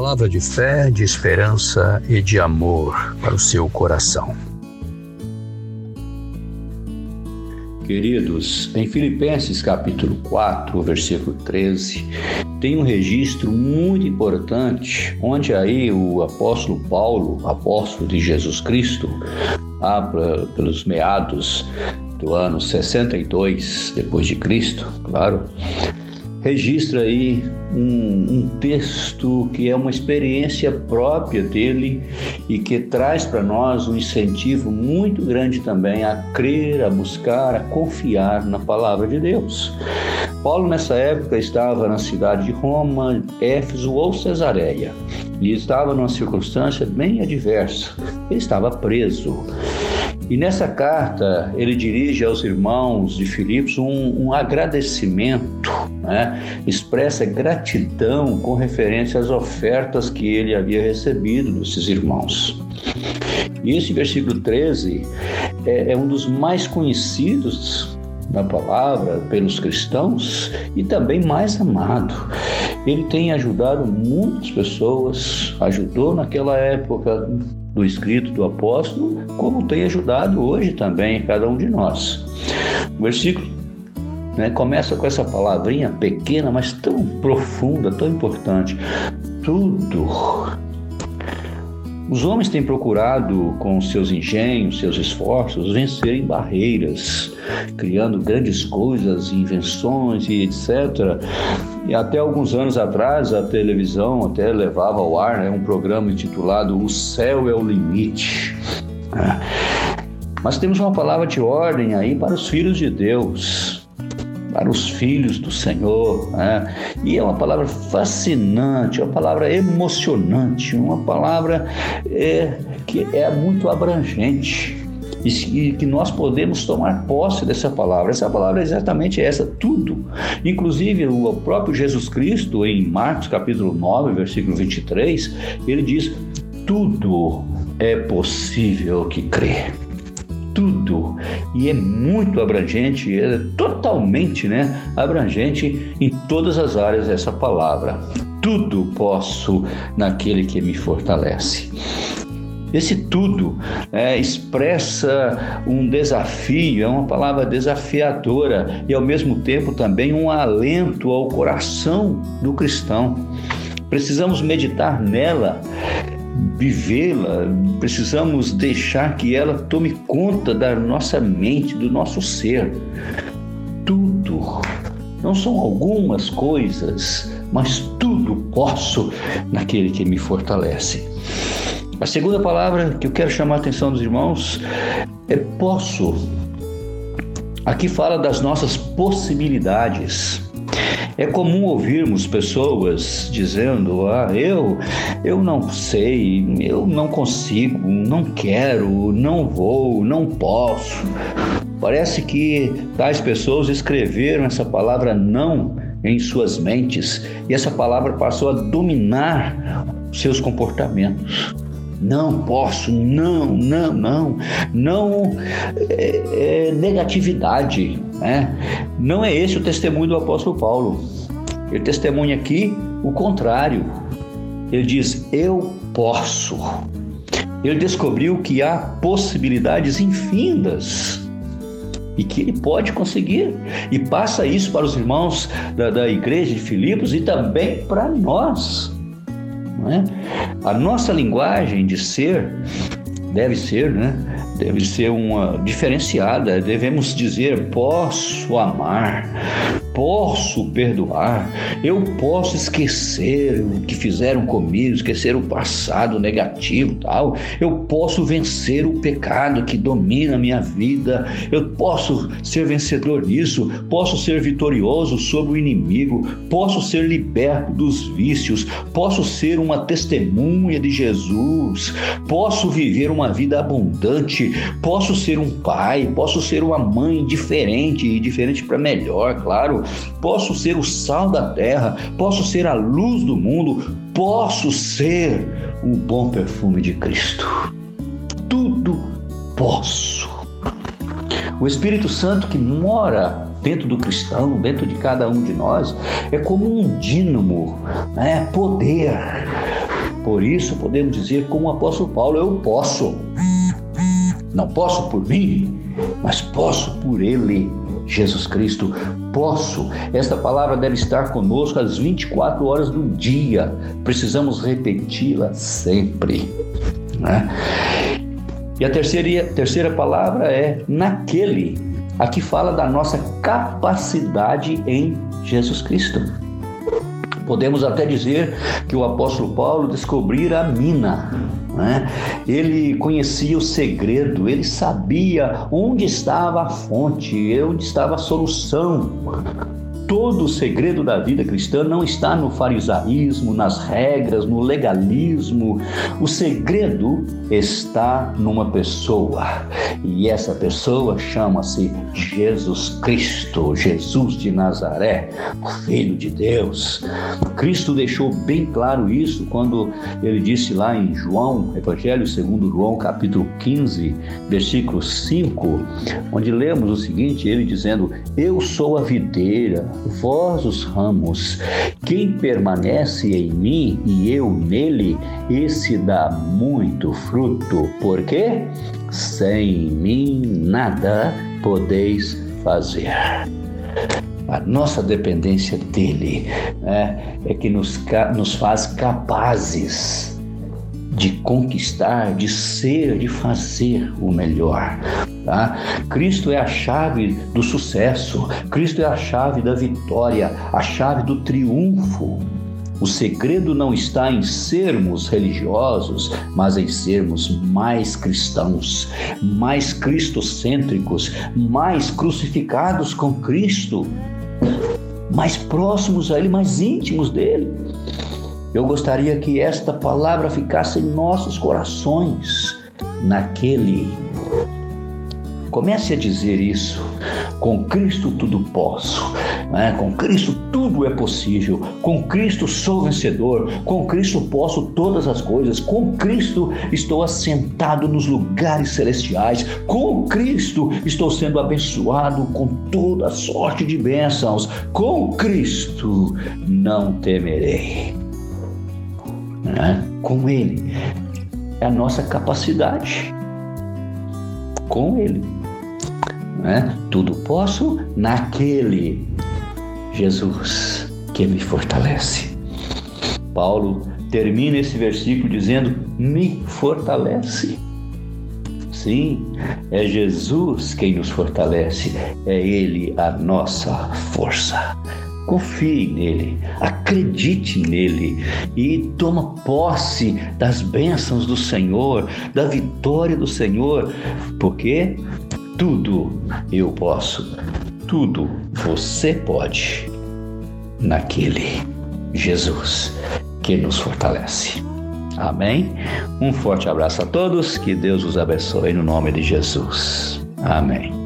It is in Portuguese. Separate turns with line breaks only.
Palavra de fé, de esperança e de amor para o seu coração. Queridos, em Filipenses capítulo 4, versículo 13, tem um registro muito importante, onde aí o apóstolo Paulo, apóstolo de Jesus Cristo, lá pelos meados do ano 62 depois de Cristo, claro, registra aí um, um, texto que é uma experiência própria dele e que traz para nós um incentivo muito grande também a crer, a buscar, a confiar na palavra de Deus. Paulo, nessa época, estava na cidade de Roma, Éfeso ou Cesareia e estava numa circunstância bem adversa. Ele estava preso. E nessa carta ele dirige aos irmãos de Filipos um, um agradecimento, né? expressa gratidão com referência às ofertas que ele havia recebido desses irmãos. E esse versículo 13 é, é um dos mais conhecidos na palavra pelos cristãos e também mais amado. Ele tem ajudado muitas pessoas, ajudou naquela época do escrito do apóstolo, como tem ajudado hoje também cada um de nós. O versículo né, começa com essa palavrinha pequena, mas tão profunda, tão importante. Tudo os homens têm procurado, com seus engenhos, seus esforços, vencerem barreiras, criando grandes coisas, invenções e etc. E até alguns anos atrás, a televisão até levava ao ar né, um programa intitulado O Céu é o Limite. Mas temos uma palavra de ordem aí para os filhos de Deus para os filhos do Senhor. Né? E é uma palavra fascinante, uma palavra emocionante, uma palavra é, que é muito abrangente e que nós podemos tomar posse dessa palavra. Essa palavra é exatamente essa, tudo. Inclusive, o próprio Jesus Cristo, em Marcos capítulo 9, versículo 23, ele diz: tudo é possível que crê tudo e é muito abrangente, é totalmente né, abrangente em todas as áreas dessa palavra. Tudo posso naquele que me fortalece. Esse tudo é, expressa um desafio, é uma palavra desafiadora e ao mesmo tempo também um alento ao coração do cristão. Precisamos meditar nela vivê-la, precisamos deixar que ela tome conta da nossa mente, do nosso ser. Tudo. Não são algumas coisas, mas tudo posso naquele que me fortalece. A segunda palavra que eu quero chamar a atenção dos irmãos é posso. Aqui fala das nossas possibilidades. É comum ouvirmos pessoas dizendo: "Ah, eu eu não sei, eu não consigo, não quero, não vou, não posso". Parece que tais pessoas escreveram essa palavra não em suas mentes e essa palavra passou a dominar seus comportamentos. Não posso, não, não, não. Não é, é negatividade. Né? Não é esse o testemunho do apóstolo Paulo. Ele testemunha aqui o contrário. Ele diz: Eu posso. Ele descobriu que há possibilidades infindas e que ele pode conseguir. E passa isso para os irmãos da, da igreja de Filipos e também para nós. É? A nossa linguagem de ser deve ser, né? Deve ser uma diferenciada. Devemos dizer: posso amar, posso perdoar, eu posso esquecer o que fizeram comigo, esquecer o passado negativo, tal. Eu posso vencer o pecado que domina a minha vida. Eu posso ser vencedor nisso, posso ser vitorioso sobre o inimigo, posso ser liberto dos vícios, posso ser uma testemunha de Jesus, posso viver uma vida abundante, posso ser um pai, posso ser uma mãe diferente e diferente para melhor, claro posso ser o sal da terra, posso ser a luz do mundo, posso ser o bom perfume de Cristo. Tudo posso. O Espírito Santo que mora dentro do cristão, dentro de cada um de nós, é como um dínamo, né? poder Por isso podemos dizer como o apóstolo Paulo, eu posso. Não posso por mim, mas posso por ele. Jesus Cristo, posso. Esta palavra deve estar conosco às 24 horas do dia. Precisamos repeti-la sempre. Né? E a terceira, terceira palavra é naquele. Aqui fala da nossa capacidade em Jesus Cristo. Podemos até dizer que o apóstolo Paulo descobrira a mina. Né? Ele conhecia o segredo, ele sabia onde estava a fonte, onde estava a solução Todo o segredo da vida cristã não está no farisaísmo, nas regras, no legalismo. O segredo está numa pessoa. E essa pessoa chama-se Jesus Cristo, Jesus de Nazaré, Filho de Deus. Cristo deixou bem claro isso quando ele disse lá em João, Evangelho segundo João, capítulo 15, versículo 5, onde lemos o seguinte, ele dizendo: "Eu sou a videira, vós os ramos. Quem permanece em mim e eu nele, esse dá muito fruto. Porque sem mim nada podeis fazer. A nossa dependência dele né, é que nos, nos faz capazes de conquistar, de ser, de fazer o melhor. Tá? Cristo é a chave do sucesso, Cristo é a chave da vitória, a chave do triunfo. O segredo não está em sermos religiosos, mas em sermos mais cristãos, mais cristocêntricos, mais crucificados com Cristo, mais próximos a Ele, mais íntimos dele. Eu gostaria que esta palavra ficasse em nossos corações, naquele. Comece a dizer isso. Com Cristo tudo posso. Né? Com Cristo tudo é possível. Com Cristo sou vencedor. Com Cristo posso todas as coisas. Com Cristo estou assentado nos lugares celestiais. Com Cristo estou sendo abençoado com toda sorte de bênçãos. Com Cristo não temerei né? com Ele. É a nossa capacidade. Com Ele. Né? Tudo posso naquele Jesus que me fortalece. Paulo termina esse versículo dizendo: me fortalece. Sim, é Jesus quem nos fortalece, é Ele a nossa força. Confie nele, acredite nele e toma posse das bênçãos do Senhor, da vitória do Senhor, porque tudo eu posso, tudo você pode naquele Jesus que nos fortalece. Amém? Um forte abraço a todos, que Deus os abençoe no nome de Jesus. Amém.